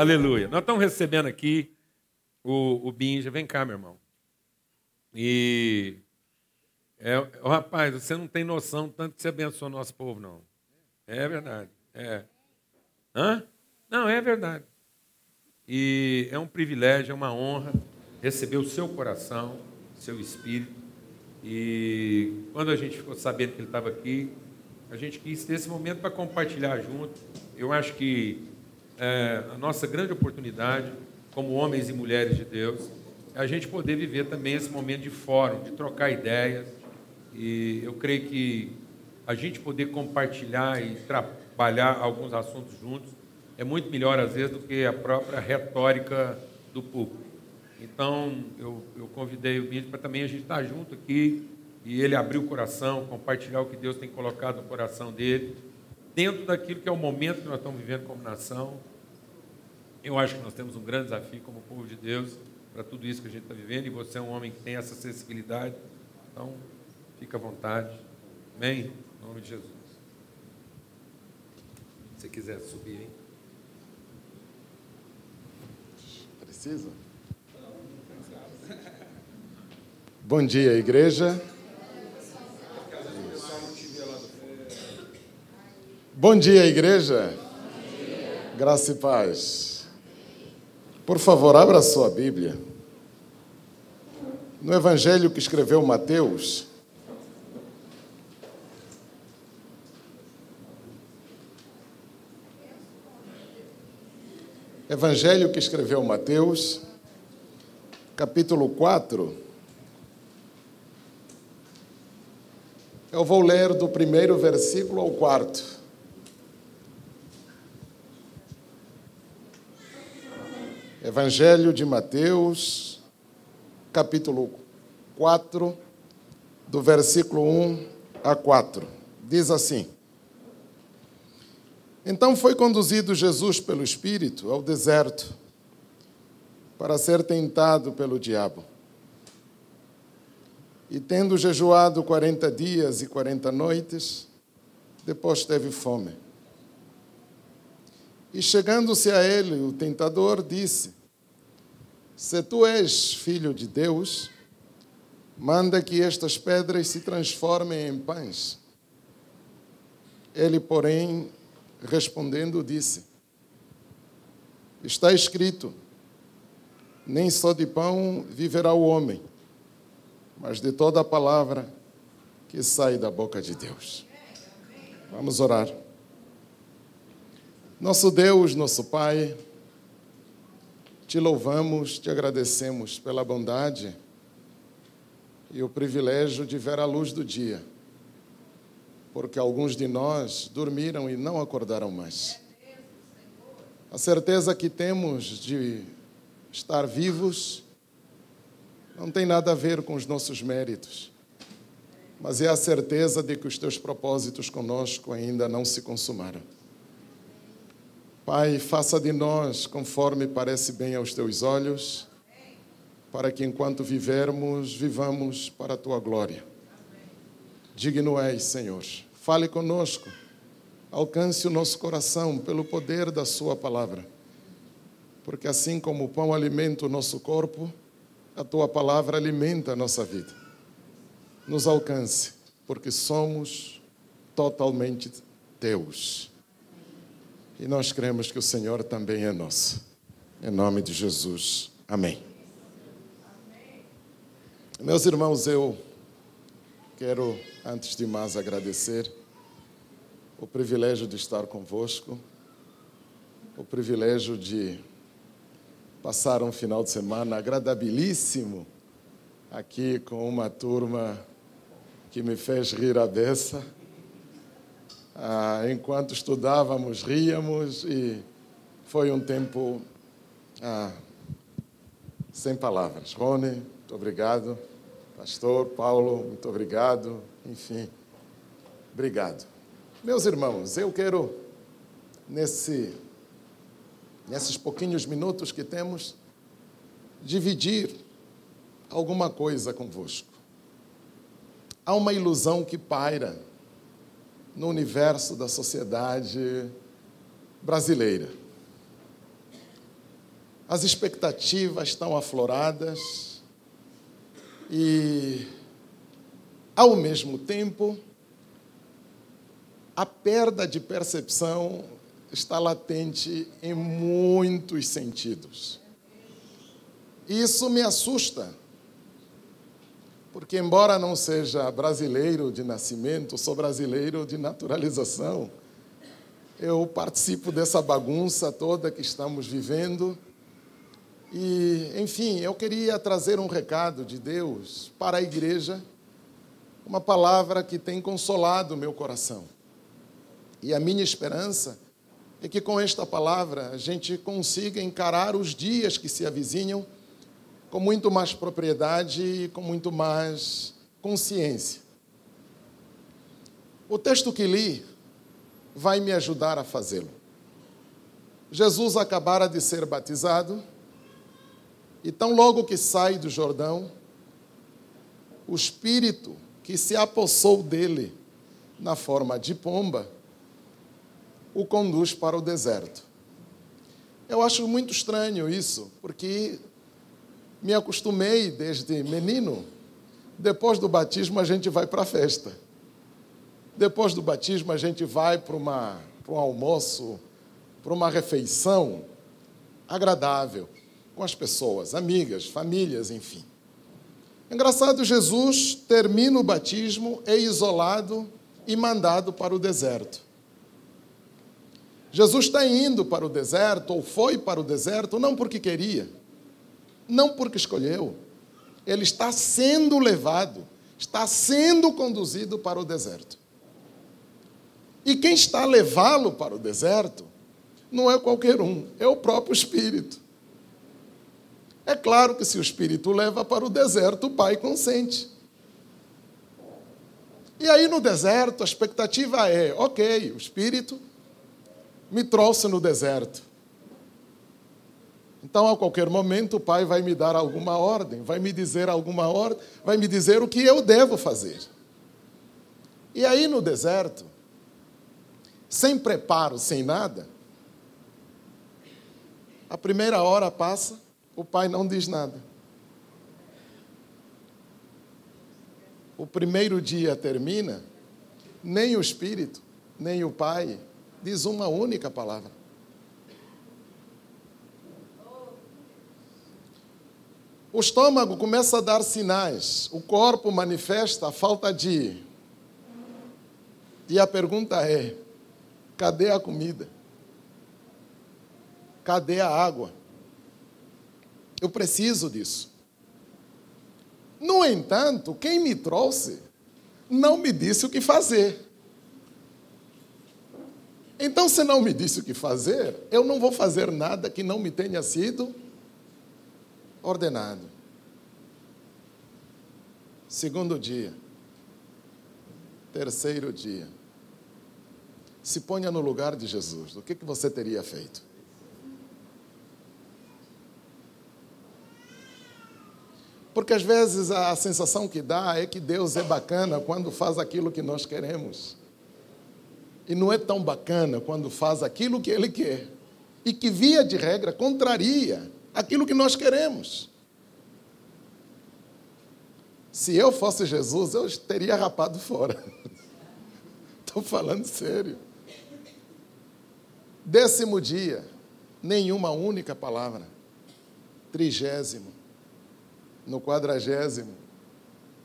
Aleluia. Nós estamos recebendo aqui o, o Binja. Vem cá, meu irmão. E. É, oh, rapaz, você não tem noção tanto que você abençoa nosso povo, não. É verdade. É. Hã? Não, é verdade. E é um privilégio, é uma honra receber o seu coração, seu espírito. E quando a gente ficou sabendo que ele estava aqui, a gente quis ter esse momento para compartilhar junto. Eu acho que é, a nossa grande oportunidade, como homens e mulheres de Deus, é a gente poder viver também esse momento de fórum, de trocar ideias. E eu creio que a gente poder compartilhar e trabalhar alguns assuntos juntos é muito melhor, às vezes, do que a própria retórica do público. Então, eu, eu convidei o Mídio para também a gente estar junto aqui e ele abrir o coração, compartilhar o que Deus tem colocado no coração dele, dentro daquilo que é o momento que nós estamos vivendo como nação. Eu acho que nós temos um grande desafio como povo de Deus para tudo isso que a gente está vivendo e você é um homem que tem essa sensibilidade. Então, fica à vontade. Amém? Em nome de Jesus. Se quiser subir, hein? Precisa? Bom dia, igreja. Bom dia, igreja. Graça e paz. Por favor, abra sua Bíblia. No evangelho que escreveu Mateus, Evangelho que escreveu Mateus, capítulo 4. Eu vou ler do primeiro versículo ao quarto. Evangelho de Mateus, capítulo 4, do versículo 1 a 4. Diz assim: então foi conduzido Jesus pelo Espírito ao deserto para ser tentado pelo diabo. E tendo jejuado quarenta dias e quarenta noites, depois teve fome. E chegando-se a ele, o tentador disse: Se tu és filho de Deus, manda que estas pedras se transformem em pães. Ele, porém, respondendo, disse: Está escrito: Nem só de pão viverá o homem, mas de toda a palavra que sai da boca de Deus. Vamos orar. Nosso Deus, nosso Pai, te louvamos, te agradecemos pela bondade e o privilégio de ver a luz do dia porque alguns de nós dormiram e não acordaram mais. A certeza que temos de estar vivos não tem nada a ver com os nossos méritos, mas é a certeza de que os teus propósitos conosco ainda não se consumaram. Pai, faça de nós conforme parece bem aos teus olhos, para que enquanto vivermos, vivamos para a tua glória. Digno és, Senhor. Fale conosco. Alcance o nosso coração pelo poder da Sua palavra. Porque assim como o pão alimenta o nosso corpo, a Tua palavra alimenta a nossa vida. Nos alcance, porque somos totalmente Teus. E nós cremos que o Senhor também é nosso. Em nome de Jesus. Amém. Amém. Meus irmãos, eu quero antes de mais, agradecer o privilégio de estar convosco, o privilégio de passar um final de semana agradabilíssimo aqui com uma turma que me fez rir a beça. Ah, enquanto estudávamos, ríamos e foi um tempo ah, sem palavras. Rony, muito obrigado. Pastor Paulo, muito obrigado enfim, obrigado. Meus irmãos, eu quero, nesse, nesses pouquinhos minutos que temos, dividir alguma coisa convosco. Há uma ilusão que paira no universo da sociedade brasileira. as expectativas estão afloradas e, ao mesmo tempo, a perda de percepção está latente em muitos sentidos. Isso me assusta, porque, embora não seja brasileiro de nascimento, sou brasileiro de naturalização. Eu participo dessa bagunça toda que estamos vivendo. E, enfim, eu queria trazer um recado de Deus para a igreja, uma palavra que tem consolado o meu coração. E a minha esperança é que com esta palavra a gente consiga encarar os dias que se avizinham com muito mais propriedade e com muito mais consciência. O texto que li vai me ajudar a fazê-lo. Jesus acabara de ser batizado e, tão logo que sai do Jordão, o Espírito que se apossou dele na forma de pomba o conduz para o deserto. Eu acho muito estranho isso, porque me acostumei desde menino. Depois do batismo, a gente vai para a festa. Depois do batismo, a gente vai para, um almoço, para uma refeição agradável com as pessoas, amigas, famílias, enfim. Engraçado, Jesus termina o batismo, é isolado e mandado para o deserto. Jesus está indo para o deserto, ou foi para o deserto, não porque queria, não porque escolheu. Ele está sendo levado, está sendo conduzido para o deserto. E quem está a levá-lo para o deserto não é qualquer um, é o próprio Espírito. É claro que se o Espírito leva para o deserto, o Pai consente. E aí no deserto a expectativa é: ok, o Espírito me trouxe no deserto. Então, a qualquer momento, o Pai vai me dar alguma ordem, vai me dizer alguma ordem, vai me dizer o que eu devo fazer. E aí, no deserto, sem preparo, sem nada, a primeira hora passa, o Pai não diz nada. O primeiro dia termina, nem o Espírito, nem o Pai diz uma única palavra. O estômago começa a dar sinais, o corpo manifesta a falta de. E a pergunta é: cadê a comida? Cadê a água? Eu preciso disso. No entanto, quem me trouxe não me disse o que fazer. Então, se não me disse o que fazer, eu não vou fazer nada que não me tenha sido ordenado. Segundo dia. Terceiro dia. Se ponha no lugar de Jesus. O que, que você teria feito? Porque às vezes a sensação que dá é que Deus é bacana quando faz aquilo que nós queremos. E não é tão bacana quando faz aquilo que ele quer e que, via de regra, contraria aquilo que nós queremos. Se eu fosse Jesus, eu teria rapado fora. Estou falando sério. Décimo dia, nenhuma única palavra. Trigésimo. No quadragésimo,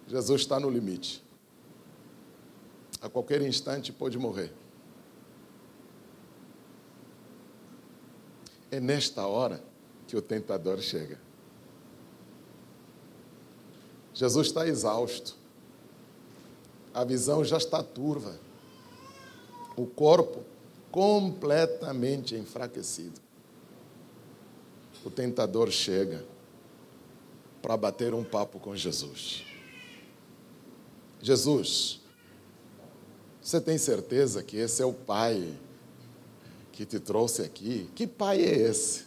Jesus está no limite. A qualquer instante pode morrer. É nesta hora que o tentador chega. Jesus está exausto. A visão já está turva. O corpo completamente enfraquecido. O tentador chega para bater um papo com Jesus. Jesus, você tem certeza que esse é o Pai que te trouxe aqui, que pai é esse?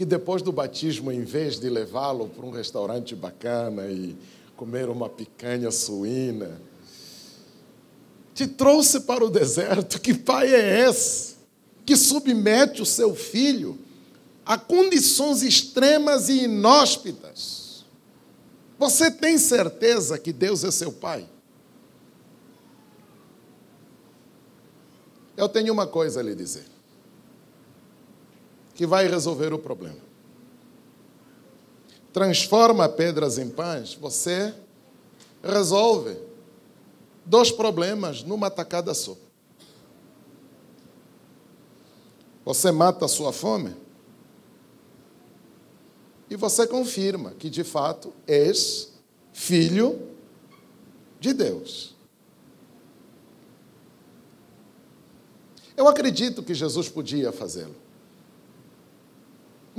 Que depois do batismo, em vez de levá-lo para um restaurante bacana e comer uma picanha suína, te trouxe para o deserto. Que pai é esse? que submete o seu filho a condições extremas e inóspitas. Você tem certeza que Deus é seu pai? Eu tenho uma coisa a lhe dizer, que vai resolver o problema. Transforma pedras em pães, você resolve dois problemas numa tacada só. Você mata a sua fome e você confirma que de fato és filho de Deus. Eu acredito que Jesus podia fazê-lo.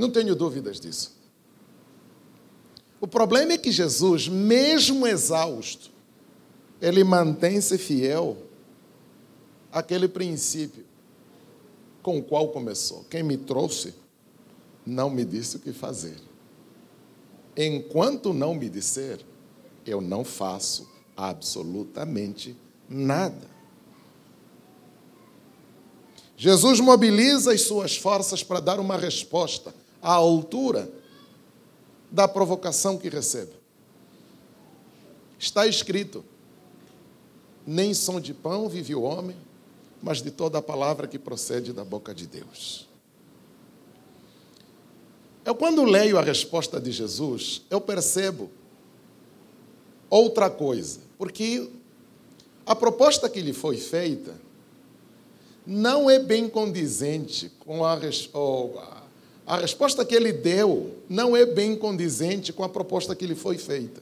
Não tenho dúvidas disso. O problema é que Jesus, mesmo exausto, ele mantém-se fiel àquele princípio com o qual começou. Quem me trouxe não me disse o que fazer. Enquanto não me disser, eu não faço absolutamente nada. Jesus mobiliza as suas forças para dar uma resposta à altura da provocação que recebe. Está escrito: nem som de pão vive o homem, mas de toda a palavra que procede da boca de Deus. Eu, quando leio a resposta de Jesus, eu percebo outra coisa, porque a proposta que lhe foi feita não é bem condizente com a, a resposta que ele deu não é bem condizente com a proposta que lhe foi feita.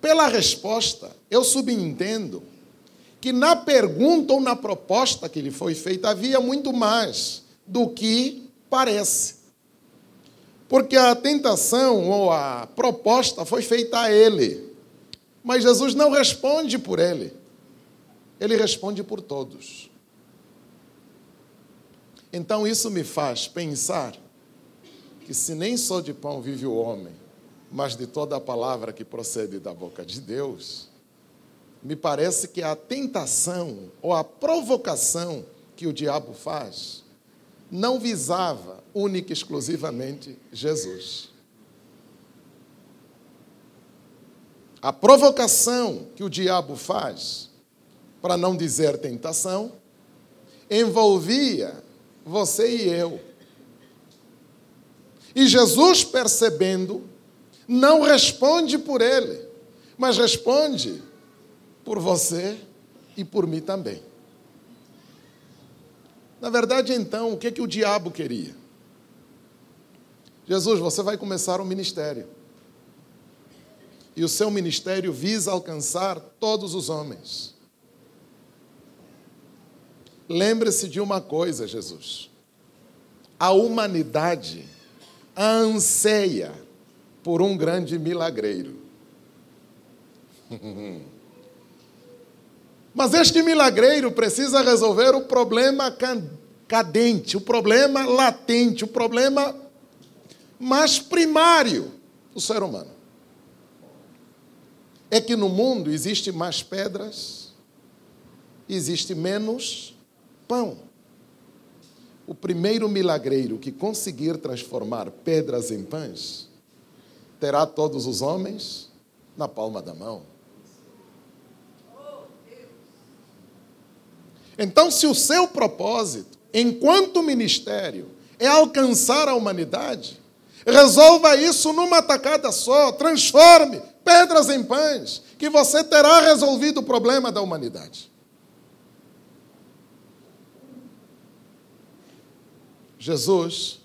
Pela resposta, eu subentendo que na pergunta ou na proposta que lhe foi feita havia muito mais do que parece. Porque a tentação ou a proposta foi feita a ele. Mas Jesus não responde por ele. Ele responde por todos. Então isso me faz pensar que se nem só de pão vive o homem, mas de toda a palavra que procede da boca de Deus, me parece que a tentação ou a provocação que o diabo faz não visava única e exclusivamente Jesus. A provocação que o diabo faz, para não dizer tentação, envolvia você e eu. E Jesus, percebendo, não responde por ele, mas responde por você e por mim também. Na verdade, então, o que, que o diabo queria? Jesus, você vai começar um ministério. E o seu ministério visa alcançar todos os homens. Lembre-se de uma coisa, Jesus. A humanidade anseia por um grande milagreiro. Mas este milagreiro precisa resolver o problema cadente, o problema latente, o problema mais primário do ser humano. É que no mundo existe mais pedras, existe menos pão. O primeiro milagreiro que conseguir transformar pedras em pães terá todos os homens na palma da mão. Então, se o seu propósito, enquanto ministério, é alcançar a humanidade, resolva isso numa tacada só, transforme pedras em pães, que você terá resolvido o problema da humanidade. Jesus,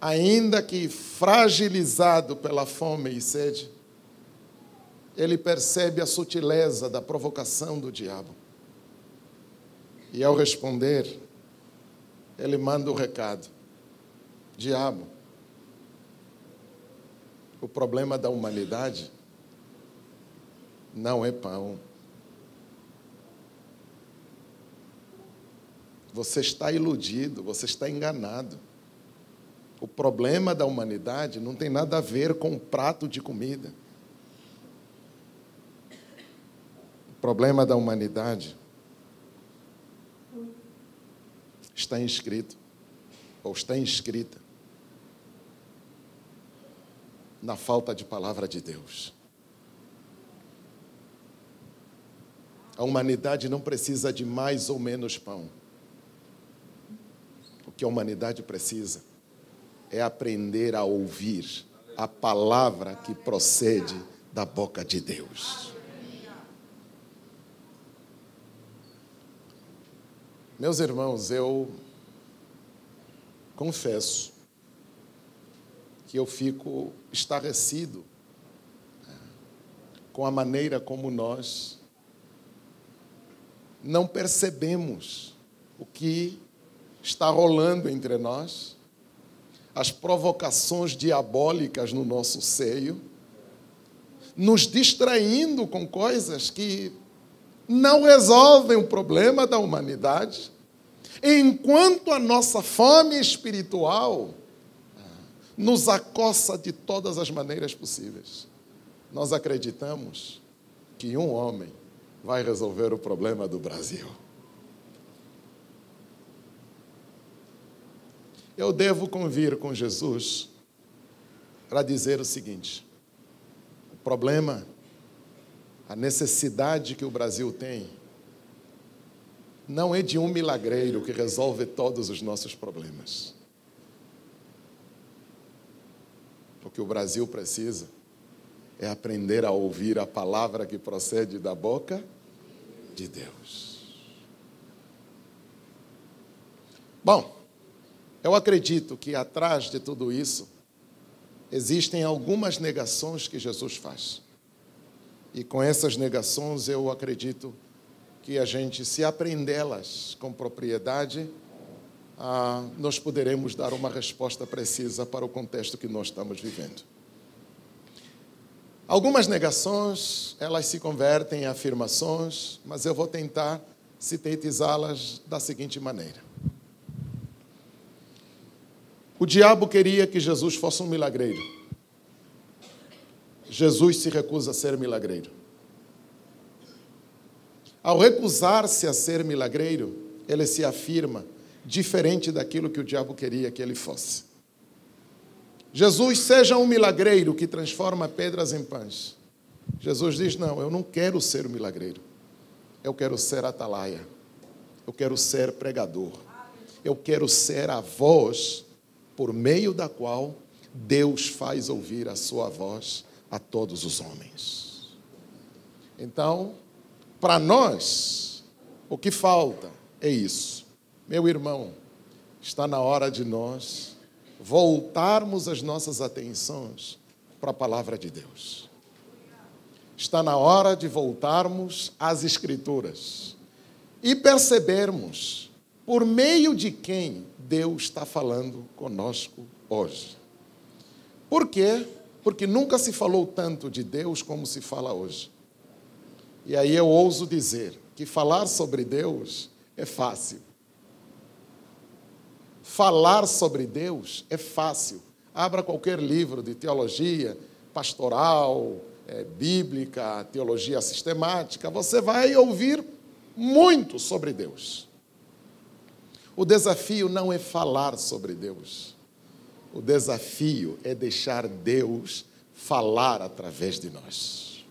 ainda que fragilizado pela fome e sede, ele percebe a sutileza da provocação do diabo. E ao responder, ele manda o recado: Diabo, o problema da humanidade não é pão. Você está iludido, você está enganado. O problema da humanidade não tem nada a ver com um prato de comida. O problema da humanidade está inscrito ou está inscrita na falta de palavra de Deus. A humanidade não precisa de mais ou menos pão. Que a humanidade precisa é aprender a ouvir a palavra que procede da boca de Deus. Meus irmãos, eu confesso que eu fico estarrecido né, com a maneira como nós não percebemos o que está rolando entre nós, as provocações diabólicas no nosso seio, nos distraindo com coisas que não resolvem o problema da humanidade, enquanto a nossa fome espiritual nos acossa de todas as maneiras possíveis. Nós acreditamos que um homem vai resolver o problema do Brasil. Eu devo convir com Jesus para dizer o seguinte: o problema, a necessidade que o Brasil tem, não é de um milagreiro que resolve todos os nossos problemas. O que o Brasil precisa é aprender a ouvir a palavra que procede da boca de Deus. Bom, eu acredito que atrás de tudo isso existem algumas negações que Jesus faz. E com essas negações eu acredito que a gente, se aprendê-las com propriedade, ah, nós poderemos dar uma resposta precisa para o contexto que nós estamos vivendo. Algumas negações, elas se convertem em afirmações, mas eu vou tentar sintetizá-las da seguinte maneira. O diabo queria que Jesus fosse um milagreiro. Jesus se recusa a ser milagreiro. Ao recusar-se a ser milagreiro, ele se afirma diferente daquilo que o diabo queria que ele fosse. Jesus seja um milagreiro que transforma pedras em pães. Jesus diz: Não, eu não quero ser um milagreiro. Eu quero ser atalaia. Eu quero ser pregador. Eu quero ser a voz por meio da qual Deus faz ouvir a sua voz a todos os homens. Então, para nós, o que falta é isso. Meu irmão, está na hora de nós voltarmos as nossas atenções para a palavra de Deus. Está na hora de voltarmos às Escrituras e percebermos por meio de quem Deus está falando conosco hoje. Por quê? Porque nunca se falou tanto de Deus como se fala hoje. E aí eu ouso dizer que falar sobre Deus é fácil Falar sobre Deus é fácil. Abra qualquer livro de teologia pastoral, é, bíblica, teologia sistemática, você vai ouvir muito sobre Deus. O desafio não é falar sobre Deus. O desafio é deixar Deus falar através de nós.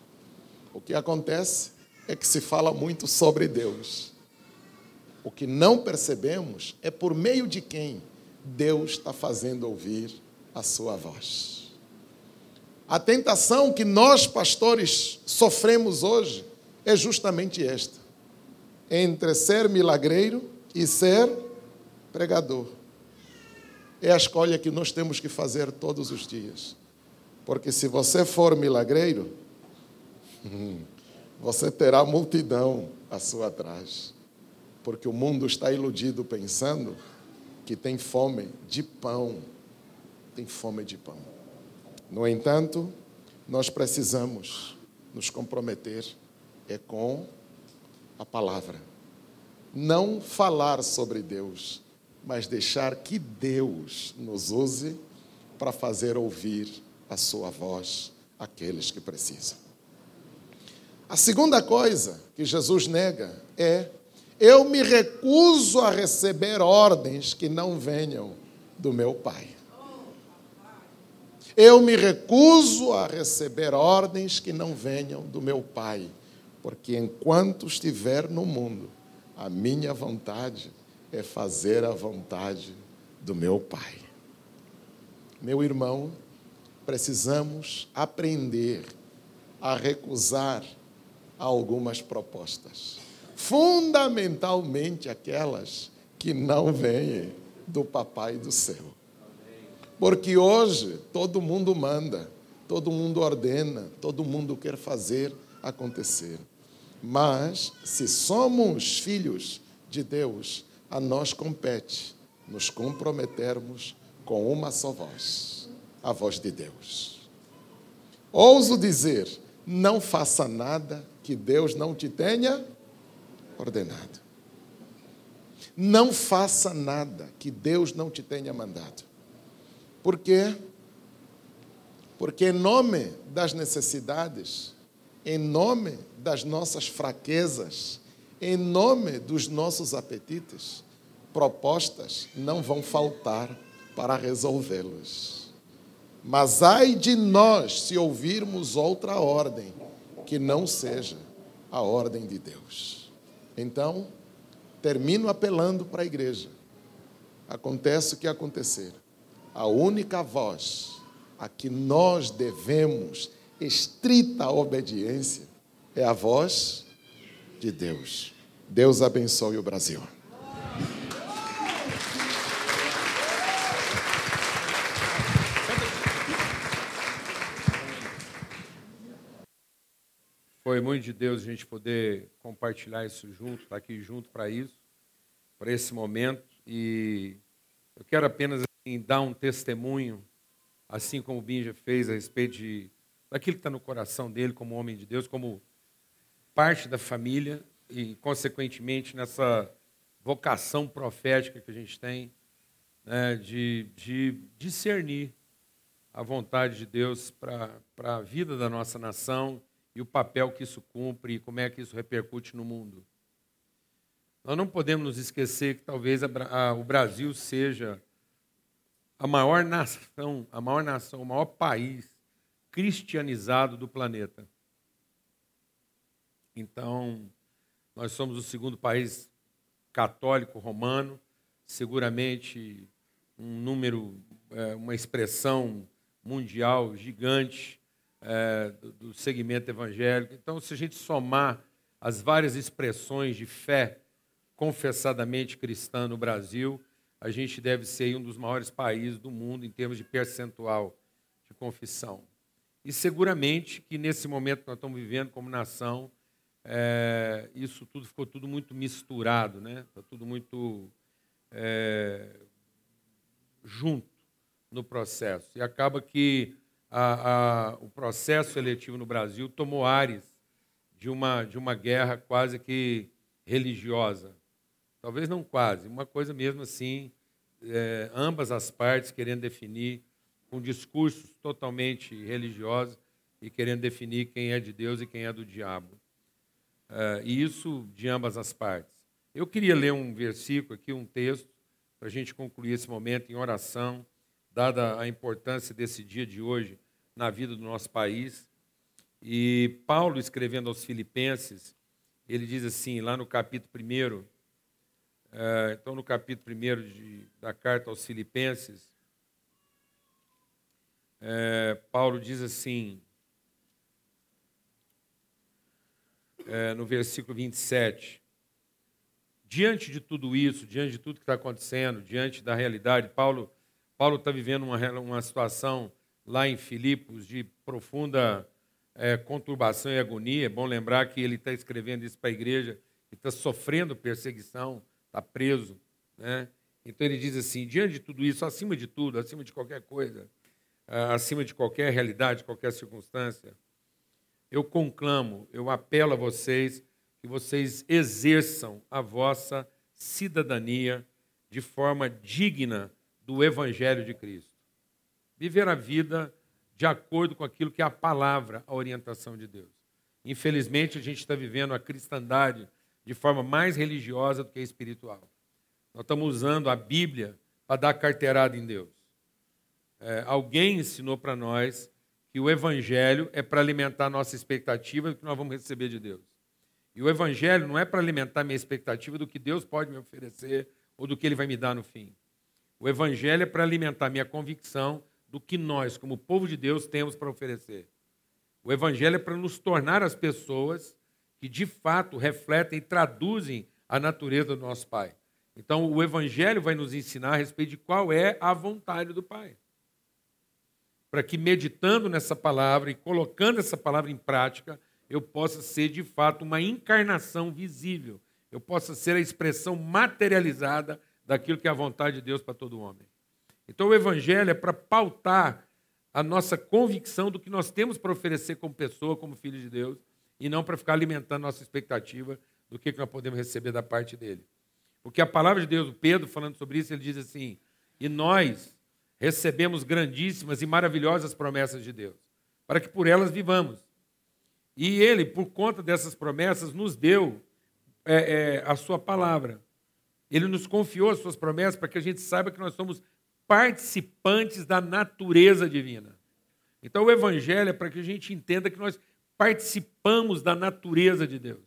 O que acontece é que se fala muito sobre Deus o que não percebemos é por meio de quem Deus está fazendo ouvir a sua voz. A tentação que nós, pastores, sofremos hoje é justamente esta: entre ser milagreiro e ser pregador. É a escolha que nós temos que fazer todos os dias. Porque se você for milagreiro, você terá multidão à sua atrás porque o mundo está iludido pensando que tem fome de pão. Tem fome de pão. No entanto, nós precisamos nos comprometer é com a palavra. Não falar sobre Deus, mas deixar que Deus nos use para fazer ouvir a sua voz àqueles que precisam. A segunda coisa que Jesus nega é Eu me recuso a receber ordens que não venham do meu Pai. Eu me recuso a receber ordens que não venham do meu Pai, porque enquanto estiver no mundo, a minha vontade é fazer a vontade do meu Pai. Meu irmão, precisamos aprender a recusar algumas propostas, fundamentalmente aquelas que não vêm do Papai do céu. Porque hoje todo mundo manda, todo mundo ordena, todo mundo quer fazer acontecer. Mas, se somos filhos de Deus, a nós compete nos comprometermos com uma só voz, a voz de Deus. Ouso dizer, não faça nada que Deus não te tenha ordenado. Não faça nada que Deus não te tenha mandado. Por quê? Porque, em nome das necessidades, em nome das nossas fraquezas, em nome dos nossos apetites, propostas não vão faltar para resolvê-los. Mas ai de nós se ouvirmos outra ordem que não seja a ordem de Deus. Então, termino apelando para a igreja. Acontece o que acontecer a única voz a que nós devemos estrita obediência é a voz de Deus. Deus abençoe o Brasil. Foi muito de Deus a gente poder compartilhar isso junto, estar aqui junto para isso, para esse momento. E eu quero apenas em dar um testemunho, assim como o Binja fez a respeito de, daquilo que está no coração dele como homem de Deus, como parte da família e, consequentemente, nessa vocação profética que a gente tem né, de, de discernir a vontade de Deus para a vida da nossa nação e o papel que isso cumpre e como é que isso repercute no mundo. Nós não podemos nos esquecer que talvez a, a, o Brasil seja a maior nação, a maior nação, o maior país cristianizado do planeta. Então, nós somos o segundo país católico romano, seguramente um número, é, uma expressão mundial gigante é, do segmento evangélico. Então, se a gente somar as várias expressões de fé confessadamente cristã no Brasil, a gente deve ser um dos maiores países do mundo em termos de percentual de confissão. E seguramente que nesse momento que nós estamos vivendo como nação, é, isso tudo ficou tudo muito misturado, né? Está tudo muito é, junto no processo. E acaba que a, a, o processo eletivo no Brasil tomou ares de uma, de uma guerra quase que religiosa. Talvez não quase, uma coisa mesmo assim, é, ambas as partes querendo definir, com discursos totalmente religiosos e querendo definir quem é de Deus e quem é do diabo. É, e isso de ambas as partes. Eu queria ler um versículo aqui, um texto, para a gente concluir esse momento em oração, dada a importância desse dia de hoje na vida do nosso país. E Paulo, escrevendo aos Filipenses, ele diz assim, lá no capítulo 1, é, então, no capítulo 1 de, da carta aos Filipenses, é, Paulo diz assim, é, no versículo 27, diante de tudo isso, diante de tudo que está acontecendo, diante da realidade, Paulo Paulo está vivendo uma, uma situação lá em Filipos de profunda é, conturbação e agonia. É bom lembrar que ele está escrevendo isso para a igreja que está sofrendo perseguição está preso. Né? Então ele diz assim: diante de tudo isso, acima de tudo, acima de qualquer coisa, ah, acima de qualquer realidade, qualquer circunstância, eu conclamo, eu apelo a vocês que vocês exerçam a vossa cidadania de forma digna do Evangelho de Cristo. Viver a vida de acordo com aquilo que é a palavra, a orientação de Deus. Infelizmente, a gente está vivendo a cristandade de forma mais religiosa do que espiritual. Nós estamos usando a Bíblia para dar carteirada em Deus. É, alguém ensinou para nós que o Evangelho é para alimentar a nossa expectativa do que nós vamos receber de Deus. E o Evangelho não é para alimentar a minha expectativa do que Deus pode me oferecer ou do que Ele vai me dar no fim. O Evangelho é para alimentar minha convicção do que nós, como povo de Deus, temos para oferecer. O Evangelho é para nos tornar as pessoas que de fato refletem e traduzem a natureza do nosso Pai. Então, o Evangelho vai nos ensinar a respeito de qual é a vontade do Pai. Para que, meditando nessa palavra e colocando essa palavra em prática, eu possa ser de fato uma encarnação visível, eu possa ser a expressão materializada daquilo que é a vontade de Deus para todo homem. Então, o Evangelho é para pautar a nossa convicção do que nós temos para oferecer como pessoa, como filho de Deus, e não para ficar alimentando nossa expectativa do que nós podemos receber da parte dele. Porque a palavra de Deus, o Pedro falando sobre isso, ele diz assim: e nós recebemos grandíssimas e maravilhosas promessas de Deus, para que por elas vivamos. E ele, por conta dessas promessas, nos deu é, é, a sua palavra. Ele nos confiou as suas promessas para que a gente saiba que nós somos participantes da natureza divina. Então, o Evangelho é para que a gente entenda que nós participamos da natureza de Deus.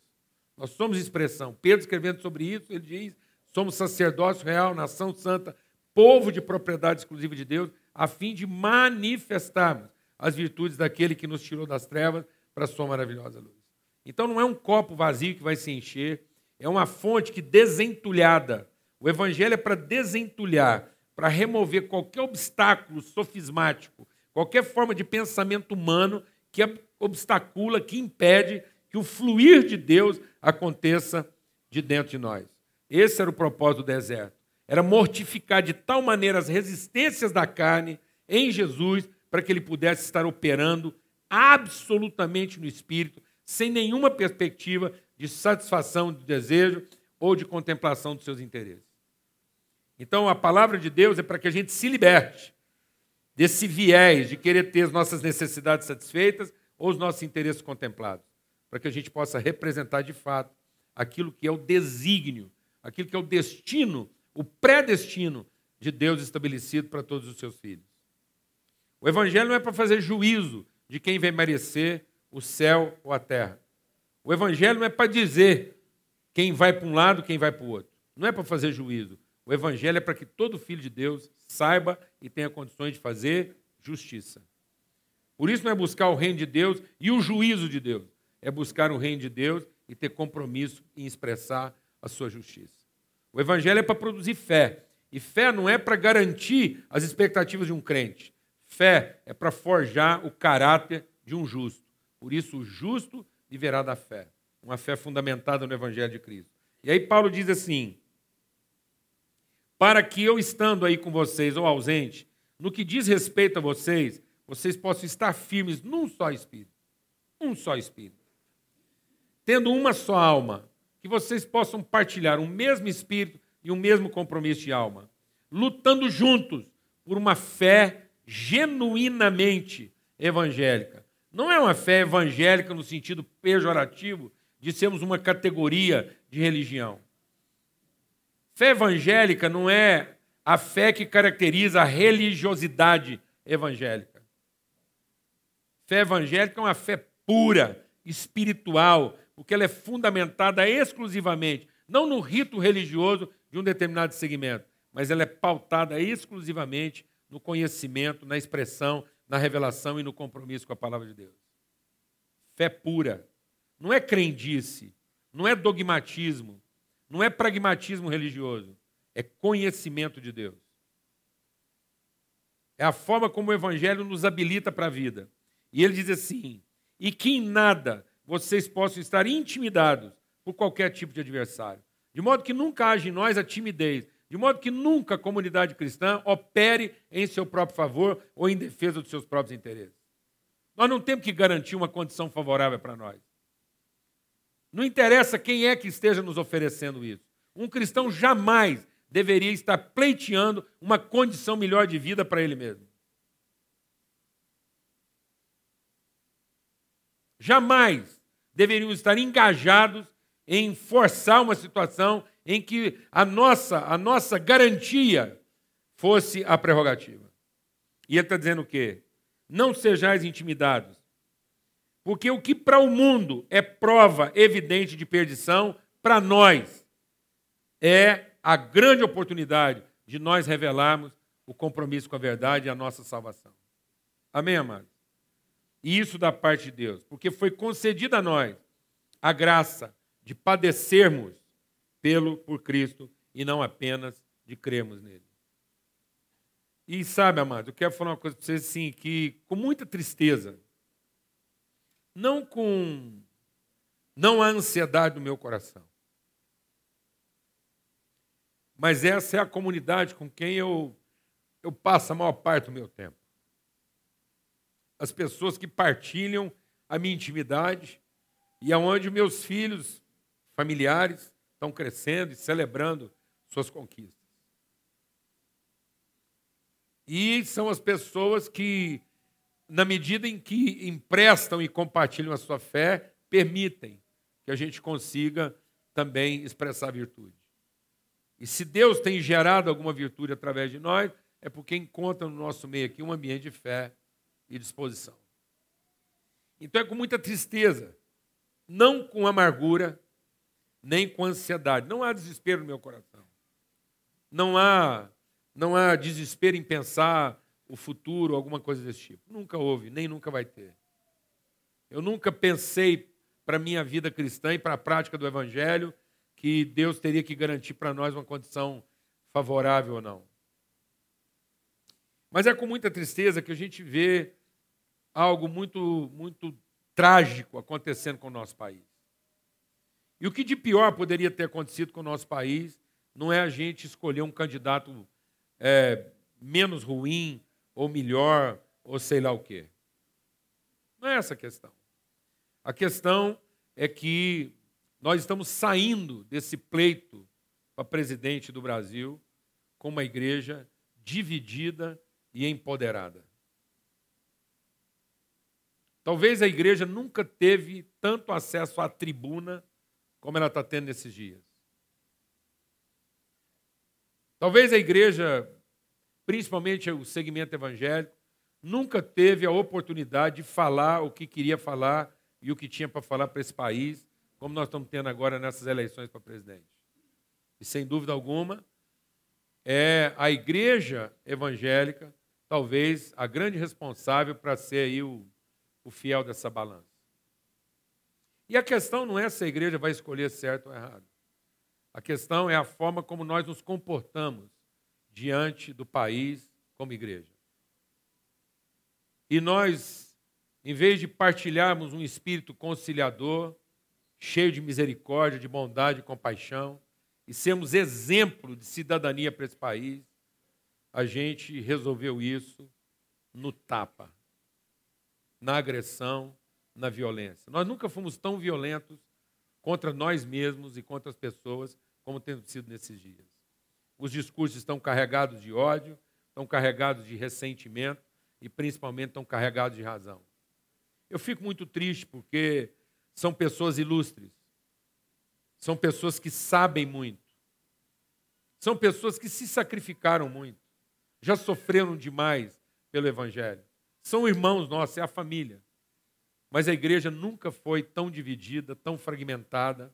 Nós somos expressão. Pedro, escrevendo sobre isso, ele diz: somos sacerdócio real, nação santa, povo de propriedade exclusiva de Deus, a fim de manifestarmos as virtudes daquele que nos tirou das trevas para a sua maravilhosa luz. Então, não é um copo vazio que vai se encher, é uma fonte que desentulhada. O Evangelho é para desentulhar para remover qualquer obstáculo sofismático, qualquer forma de pensamento humano que obstacula, que impede que o fluir de Deus aconteça de dentro de nós. Esse era o propósito do deserto. Era mortificar de tal maneira as resistências da carne em Jesus para que ele pudesse estar operando absolutamente no espírito, sem nenhuma perspectiva de satisfação de desejo ou de contemplação dos seus interesses. Então, a palavra de Deus é para que a gente se liberte desse viés de querer ter as nossas necessidades satisfeitas ou os nossos interesses contemplados, para que a gente possa representar de fato aquilo que é o desígnio, aquilo que é o destino, o predestino de Deus estabelecido para todos os seus filhos. O evangelho não é para fazer juízo de quem vai merecer o céu ou a terra. O evangelho não é para dizer quem vai para um lado, quem vai para o outro. Não é para fazer juízo. O evangelho é para que todo filho de Deus saiba e tenha condições de fazer justiça. Por isso não é buscar o reino de Deus e o juízo de Deus, é buscar o reino de Deus e ter compromisso em expressar a sua justiça. O evangelho é para produzir fé, e fé não é para garantir as expectativas de um crente. Fé é para forjar o caráter de um justo. Por isso o justo viverá da fé, uma fé fundamentada no evangelho de Cristo. E aí Paulo diz assim: para que eu estando aí com vocês ou ausente, no que diz respeito a vocês, vocês possam estar firmes num só espírito. Um só espírito. Tendo uma só alma, que vocês possam partilhar um mesmo espírito e um mesmo compromisso de alma, lutando juntos por uma fé genuinamente evangélica. Não é uma fé evangélica no sentido pejorativo de sermos uma categoria de religião. Fé evangélica não é a fé que caracteriza a religiosidade evangélica. Fé evangélica é uma fé pura, espiritual, porque ela é fundamentada exclusivamente, não no rito religioso de um determinado segmento, mas ela é pautada exclusivamente no conhecimento, na expressão, na revelação e no compromisso com a palavra de Deus. Fé pura. Não é crendice, não é dogmatismo, não é pragmatismo religioso, é conhecimento de Deus. É a forma como o Evangelho nos habilita para a vida. E ele diz assim: e que em nada vocês possam estar intimidados por qualquer tipo de adversário. De modo que nunca haja em nós a timidez, de modo que nunca a comunidade cristã opere em seu próprio favor ou em defesa dos seus próprios interesses. Nós não temos que garantir uma condição favorável para nós. Não interessa quem é que esteja nos oferecendo isso. Um cristão jamais deveria estar pleiteando uma condição melhor de vida para ele mesmo. Jamais deveriam estar engajados em forçar uma situação em que a nossa, a nossa garantia fosse a prerrogativa. E ele está dizendo o quê? Não sejais intimidados, porque o que para o mundo é prova evidente de perdição, para nós é a grande oportunidade de nós revelarmos o compromisso com a verdade e a nossa salvação. Amém, amados? E isso da parte de Deus, porque foi concedida a nós a graça de padecermos pelo por Cristo e não apenas de crermos nele. E sabe, amado, eu quero falar uma coisa para vocês assim, que com muita tristeza, não com não há ansiedade no meu coração. Mas essa é a comunidade com quem eu eu passo a maior parte do meu tempo. As pessoas que partilham a minha intimidade e aonde meus filhos, familiares, estão crescendo e celebrando suas conquistas. E são as pessoas que, na medida em que emprestam e compartilham a sua fé, permitem que a gente consiga também expressar virtude. E se Deus tem gerado alguma virtude através de nós, é porque encontra no nosso meio aqui um ambiente de fé e disposição. Então é com muita tristeza, não com amargura, nem com ansiedade. Não há desespero no meu coração. Não há não há desespero em pensar o futuro, alguma coisa desse tipo. Nunca houve, nem nunca vai ter. Eu nunca pensei para a minha vida cristã e para a prática do Evangelho que Deus teria que garantir para nós uma condição favorável ou não. Mas é com muita tristeza que a gente vê algo muito, muito trágico acontecendo com o nosso país. E o que de pior poderia ter acontecido com o nosso país não é a gente escolher um candidato é, menos ruim ou melhor ou sei lá o quê. Não é essa a questão. A questão é que nós estamos saindo desse pleito para presidente do Brasil com uma igreja dividida e empoderada. Talvez a igreja nunca teve tanto acesso à tribuna como ela está tendo nesses dias. Talvez a igreja, principalmente o segmento evangélico, nunca teve a oportunidade de falar o que queria falar e o que tinha para falar para esse país, como nós estamos tendo agora nessas eleições para presidente. E sem dúvida alguma, é a igreja evangélica, talvez a grande responsável para ser aí o, o fiel dessa balança. E a questão não é se a igreja vai escolher certo ou errado. A questão é a forma como nós nos comportamos diante do país como igreja. E nós, em vez de partilharmos um espírito conciliador, cheio de misericórdia, de bondade e compaixão, e sermos exemplo de cidadania para esse país, a gente resolveu isso no tapa, na agressão, na violência. Nós nunca fomos tão violentos contra nós mesmos e contra as pessoas como tem sido nesses dias. Os discursos estão carregados de ódio, estão carregados de ressentimento e principalmente estão carregados de razão. Eu fico muito triste porque são pessoas ilustres, são pessoas que sabem muito, são pessoas que se sacrificaram muito, já sofreram demais pelo Evangelho. São irmãos nossos, é a família. Mas a igreja nunca foi tão dividida, tão fragmentada,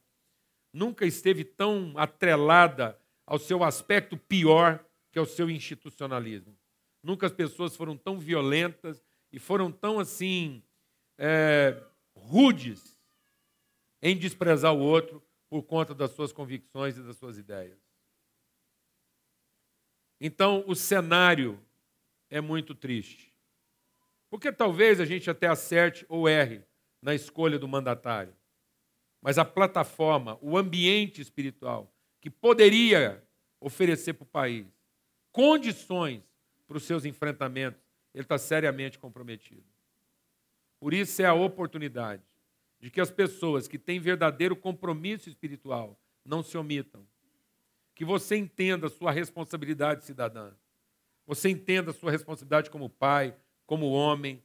nunca esteve tão atrelada ao seu aspecto pior, que é o seu institucionalismo. Nunca as pessoas foram tão violentas e foram tão assim é, rudes em desprezar o outro por conta das suas convicções e das suas ideias. Então, o cenário é muito triste. Porque talvez a gente até acerte ou erre na escolha do mandatário mas a plataforma, o ambiente espiritual que poderia oferecer para o país condições para os seus enfrentamentos, ele está seriamente comprometido. Por isso é a oportunidade de que as pessoas que têm verdadeiro compromisso espiritual não se omitam. Que você entenda a sua responsabilidade cidadã. Você entenda a sua responsabilidade como pai, como homem,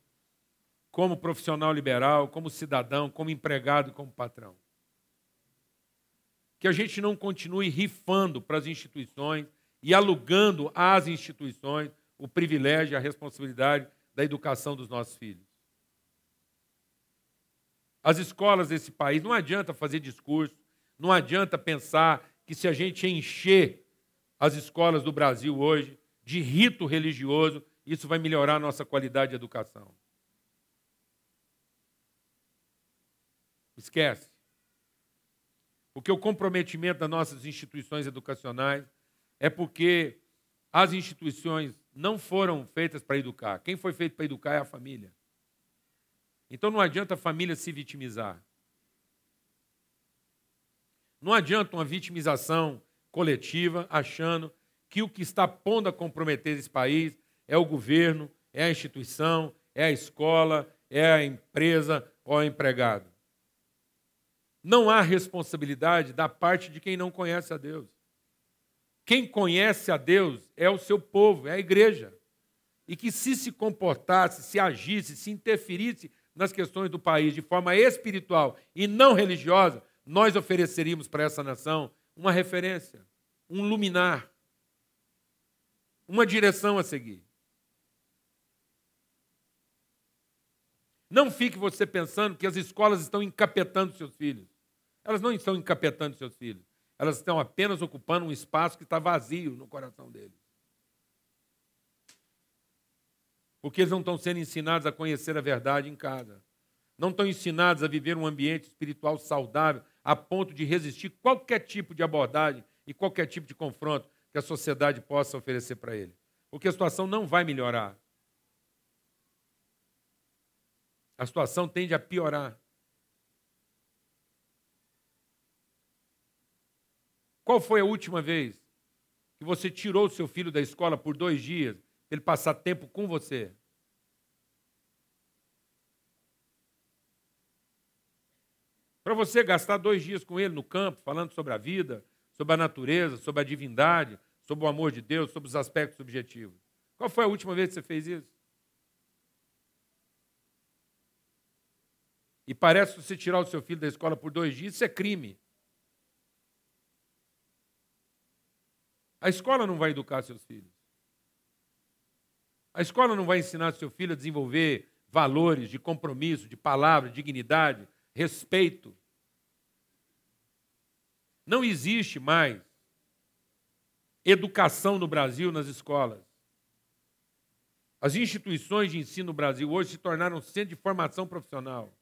como profissional liberal, como cidadão, como empregado como patrão. que a gente não continue rifando para as instituições e alugando às instituições o privilégio e a responsabilidade da educação dos nossos filhos. As escolas desse país, não adianta fazer discurso, não adianta pensar que se a gente encher as escolas do Brasil hoje de rito religioso, isso vai melhorar a nossa qualidade de educação. Esquece. Porque o comprometimento das nossas instituições educacionais é porque as instituições não foram feitas para educar. Quem foi feito para educar é a família. Então não adianta a família se vitimizar. Não adianta uma vitimização coletiva achando que o que está pondo a comprometer esse país é o governo, é a instituição, é a escola, é a empresa ou o empregado. Não há responsabilidade da parte de quem não conhece a Deus. Quem conhece a Deus é o seu povo, é a igreja. E que se se comportasse, se agisse, se interferisse nas questões do país de forma espiritual e não religiosa, nós ofereceríamos para essa nação uma referência, um luminar, uma direção a seguir. Não fique você pensando que as escolas estão encapetando seus filhos. Elas não estão encapetando seus filhos. Elas estão apenas ocupando um espaço que está vazio no coração deles. Porque eles não estão sendo ensinados a conhecer a verdade em casa. Não estão ensinados a viver um ambiente espiritual saudável, a ponto de resistir qualquer tipo de abordagem e qualquer tipo de confronto que a sociedade possa oferecer para ele. Porque a situação não vai melhorar. A situação tende a piorar. Qual foi a última vez que você tirou o seu filho da escola por dois dias, para ele passar tempo com você? Para você gastar dois dias com ele no campo, falando sobre a vida, sobre a natureza, sobre a divindade, sobre o amor de Deus, sobre os aspectos subjetivos. Qual foi a última vez que você fez isso? E parece que você tirar o seu filho da escola por dois dias, isso é crime. A escola não vai educar seus filhos. A escola não vai ensinar seu filho a desenvolver valores de compromisso, de palavra, dignidade, respeito. Não existe mais educação no Brasil nas escolas. As instituições de ensino no Brasil hoje se tornaram centro de formação profissional.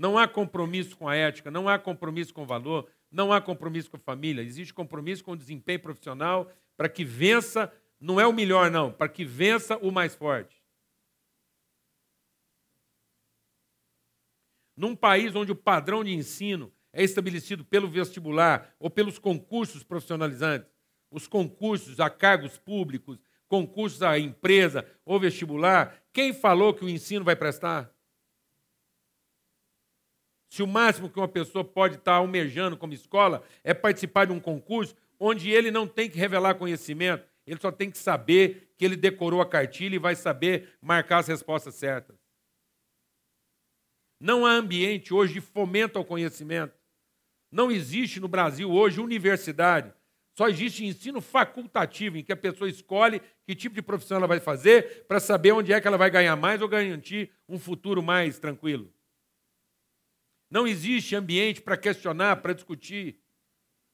Não há compromisso com a ética, não há compromisso com o valor, não há compromisso com a família, existe compromisso com o desempenho profissional para que vença, não é o melhor, não, para que vença o mais forte. Num país onde o padrão de ensino é estabelecido pelo vestibular ou pelos concursos profissionalizantes, os concursos a cargos públicos, concursos a empresa ou vestibular, quem falou que o ensino vai prestar? Se o máximo que uma pessoa pode estar almejando como escola é participar de um concurso onde ele não tem que revelar conhecimento, ele só tem que saber que ele decorou a cartilha e vai saber marcar as respostas certas. Não há ambiente hoje de fomento ao conhecimento. Não existe no Brasil hoje universidade. Só existe ensino facultativo, em que a pessoa escolhe que tipo de profissão ela vai fazer para saber onde é que ela vai ganhar mais ou garantir um futuro mais tranquilo. Não existe ambiente para questionar, para discutir,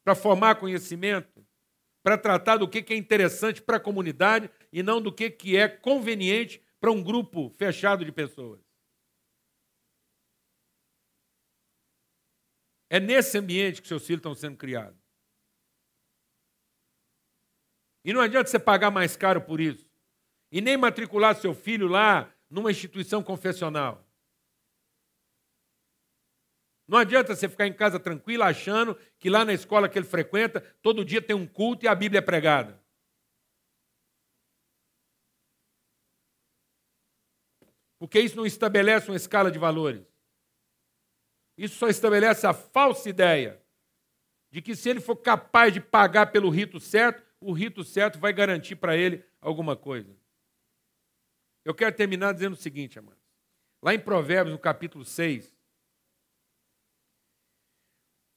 para formar conhecimento, para tratar do que é interessante para a comunidade e não do que é conveniente para um grupo fechado de pessoas. É nesse ambiente que seus filhos estão sendo criados. E não adianta você pagar mais caro por isso. E nem matricular seu filho lá numa instituição confessional. Não adianta você ficar em casa tranquilo achando que lá na escola que ele frequenta, todo dia tem um culto e a Bíblia é pregada. Porque isso não estabelece uma escala de valores. Isso só estabelece a falsa ideia de que se ele for capaz de pagar pelo rito certo, o rito certo vai garantir para ele alguma coisa. Eu quero terminar dizendo o seguinte, amados. Lá em Provérbios, no capítulo 6,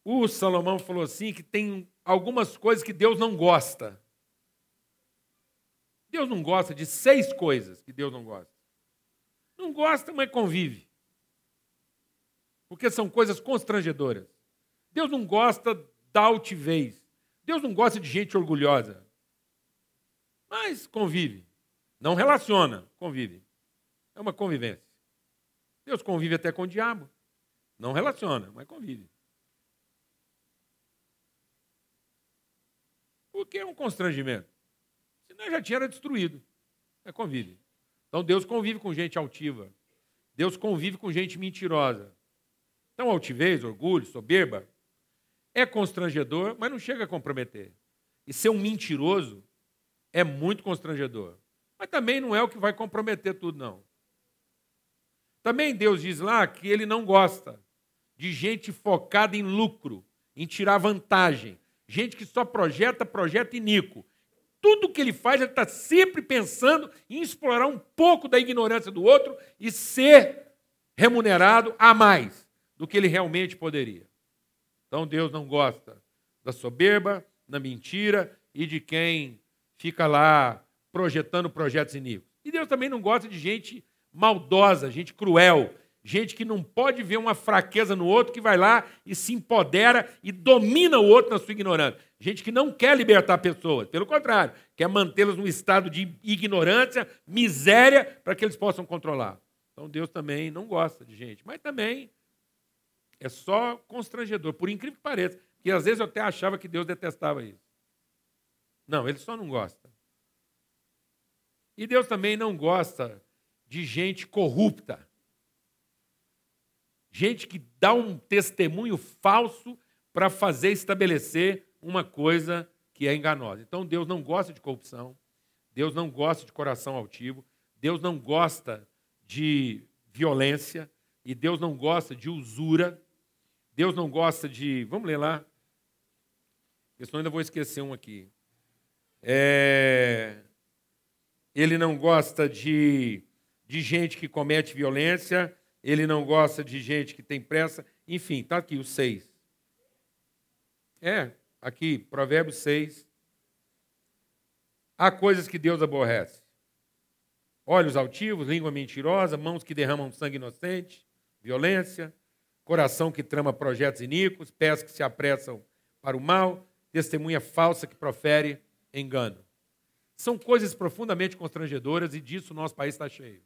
o Salomão falou assim que tem algumas coisas que Deus não gosta. Deus não gosta de seis coisas que Deus não gosta. Não gosta, mas convive. Porque são coisas constrangedoras. Deus não gosta da altivez. Deus não gosta de gente orgulhosa. Mas convive. Não relaciona, convive. É uma convivência. Deus convive até com o diabo. Não relaciona, mas convive. Porque é um constrangimento. Senão já tinha destruído. É convive. Então Deus convive com gente altiva. Deus convive com gente mentirosa. Então, altivez, orgulho, soberba, é constrangedor, mas não chega a comprometer. E ser um mentiroso é muito constrangedor. Mas também não é o que vai comprometer tudo, não. Também Deus diz lá que ele não gosta de gente focada em lucro, em tirar vantagem. Gente que só projeta, projeta iníquo. Tudo que ele faz, ele está sempre pensando em explorar um pouco da ignorância do outro e ser remunerado a mais do que ele realmente poderia. Então Deus não gosta da soberba, da mentira e de quem fica lá projetando projetos iníquos. E Deus também não gosta de gente maldosa, gente cruel, gente que não pode ver uma fraqueza no outro, que vai lá e se empodera e domina o outro na sua ignorância. Gente que não quer libertar pessoas, pelo contrário, quer mantê-las num estado de ignorância, miséria, para que eles possam controlar. Então Deus também não gosta de gente, mas também é só constrangedor, por incrível que pareça, que às vezes eu até achava que Deus detestava isso. Não, ele só não gosta. E Deus também não gosta de gente corrupta. Gente que dá um testemunho falso para fazer estabelecer uma coisa que é enganosa. Então Deus não gosta de corrupção, Deus não gosta de coração altivo, Deus não gosta de violência e Deus não gosta de usura. Deus não gosta de. Vamos ler lá. Eu senão ainda vou esquecer um aqui. É... Ele não gosta de de gente que comete violência, ele não gosta de gente que tem pressa. Enfim, está aqui os seis. É, aqui, Provérbios 6. Há coisas que Deus aborrece: olhos altivos, língua mentirosa, mãos que derramam sangue inocente, violência, coração que trama projetos iníquos, pés que se apressam para o mal, testemunha falsa que profere engano. São coisas profundamente constrangedoras e disso o nosso país está cheio.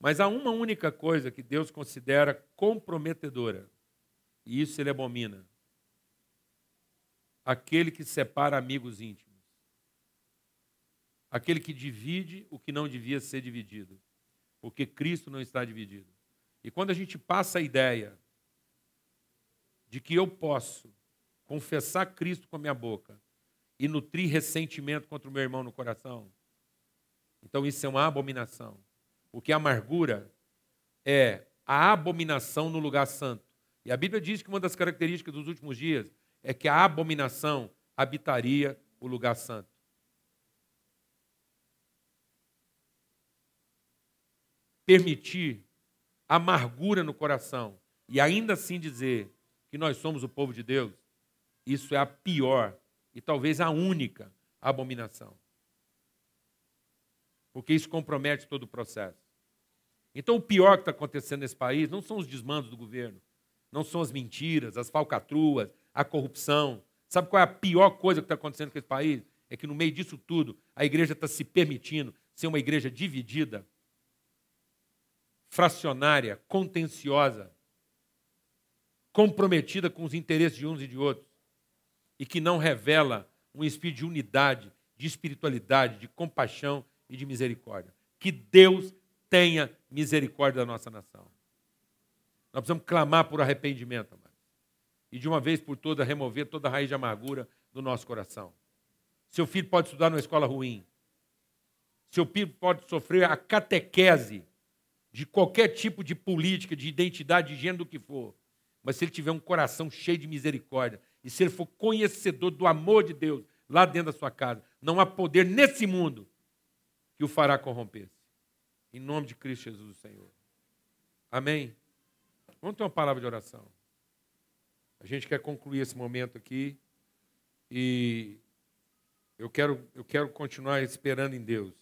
Mas há uma única coisa que Deus considera comprometedora, e isso ele abomina: aquele que separa amigos íntimos, aquele que divide o que não devia ser dividido, porque Cristo não está dividido. E quando a gente passa a ideia de que eu posso confessar Cristo com a minha boca e nutrir ressentimento contra o meu irmão no coração, então isso é uma abominação. Porque a amargura é a abominação no lugar santo. E a Bíblia diz que uma das características dos últimos dias é que a abominação habitaria o lugar santo. Permitir amargura no coração e ainda assim dizer que nós somos o povo de Deus, isso é a pior e talvez a única abominação porque isso compromete todo o processo. Então, o pior que está acontecendo nesse país não são os desmandos do governo, não são as mentiras, as falcatruas, a corrupção. Sabe qual é a pior coisa que está acontecendo com esse país? É que no meio disso tudo, a igreja está se permitindo ser uma igreja dividida, fracionária, contenciosa, comprometida com os interesses de uns e de outros, e que não revela um espírito de unidade, de espiritualidade, de compaixão e de misericórdia. Que Deus tenha misericórdia da nossa nação. Nós precisamos clamar por arrependimento, amado. E de uma vez por todas remover toda a raiz de amargura do nosso coração. Seu filho pode estudar numa escola ruim. Seu filho pode sofrer a catequese de qualquer tipo de política, de identidade, de gênero, do que for. Mas se ele tiver um coração cheio de misericórdia, e se ele for conhecedor do amor de Deus lá dentro da sua casa, não há poder nesse mundo que o fará corromper-se. Em nome de Cristo Jesus, o Senhor. Amém? Vamos ter uma palavra de oração. A gente quer concluir esse momento aqui e eu quero, eu quero continuar esperando em Deus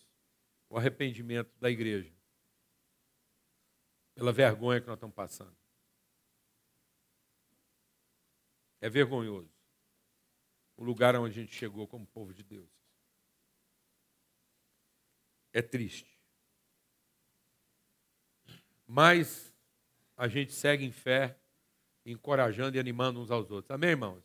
o arrependimento da igreja pela vergonha que nós estamos passando. É vergonhoso o lugar onde a gente chegou como povo de Deus. É triste. Mas a gente segue em fé, encorajando e animando uns aos outros. Amém, irmãos?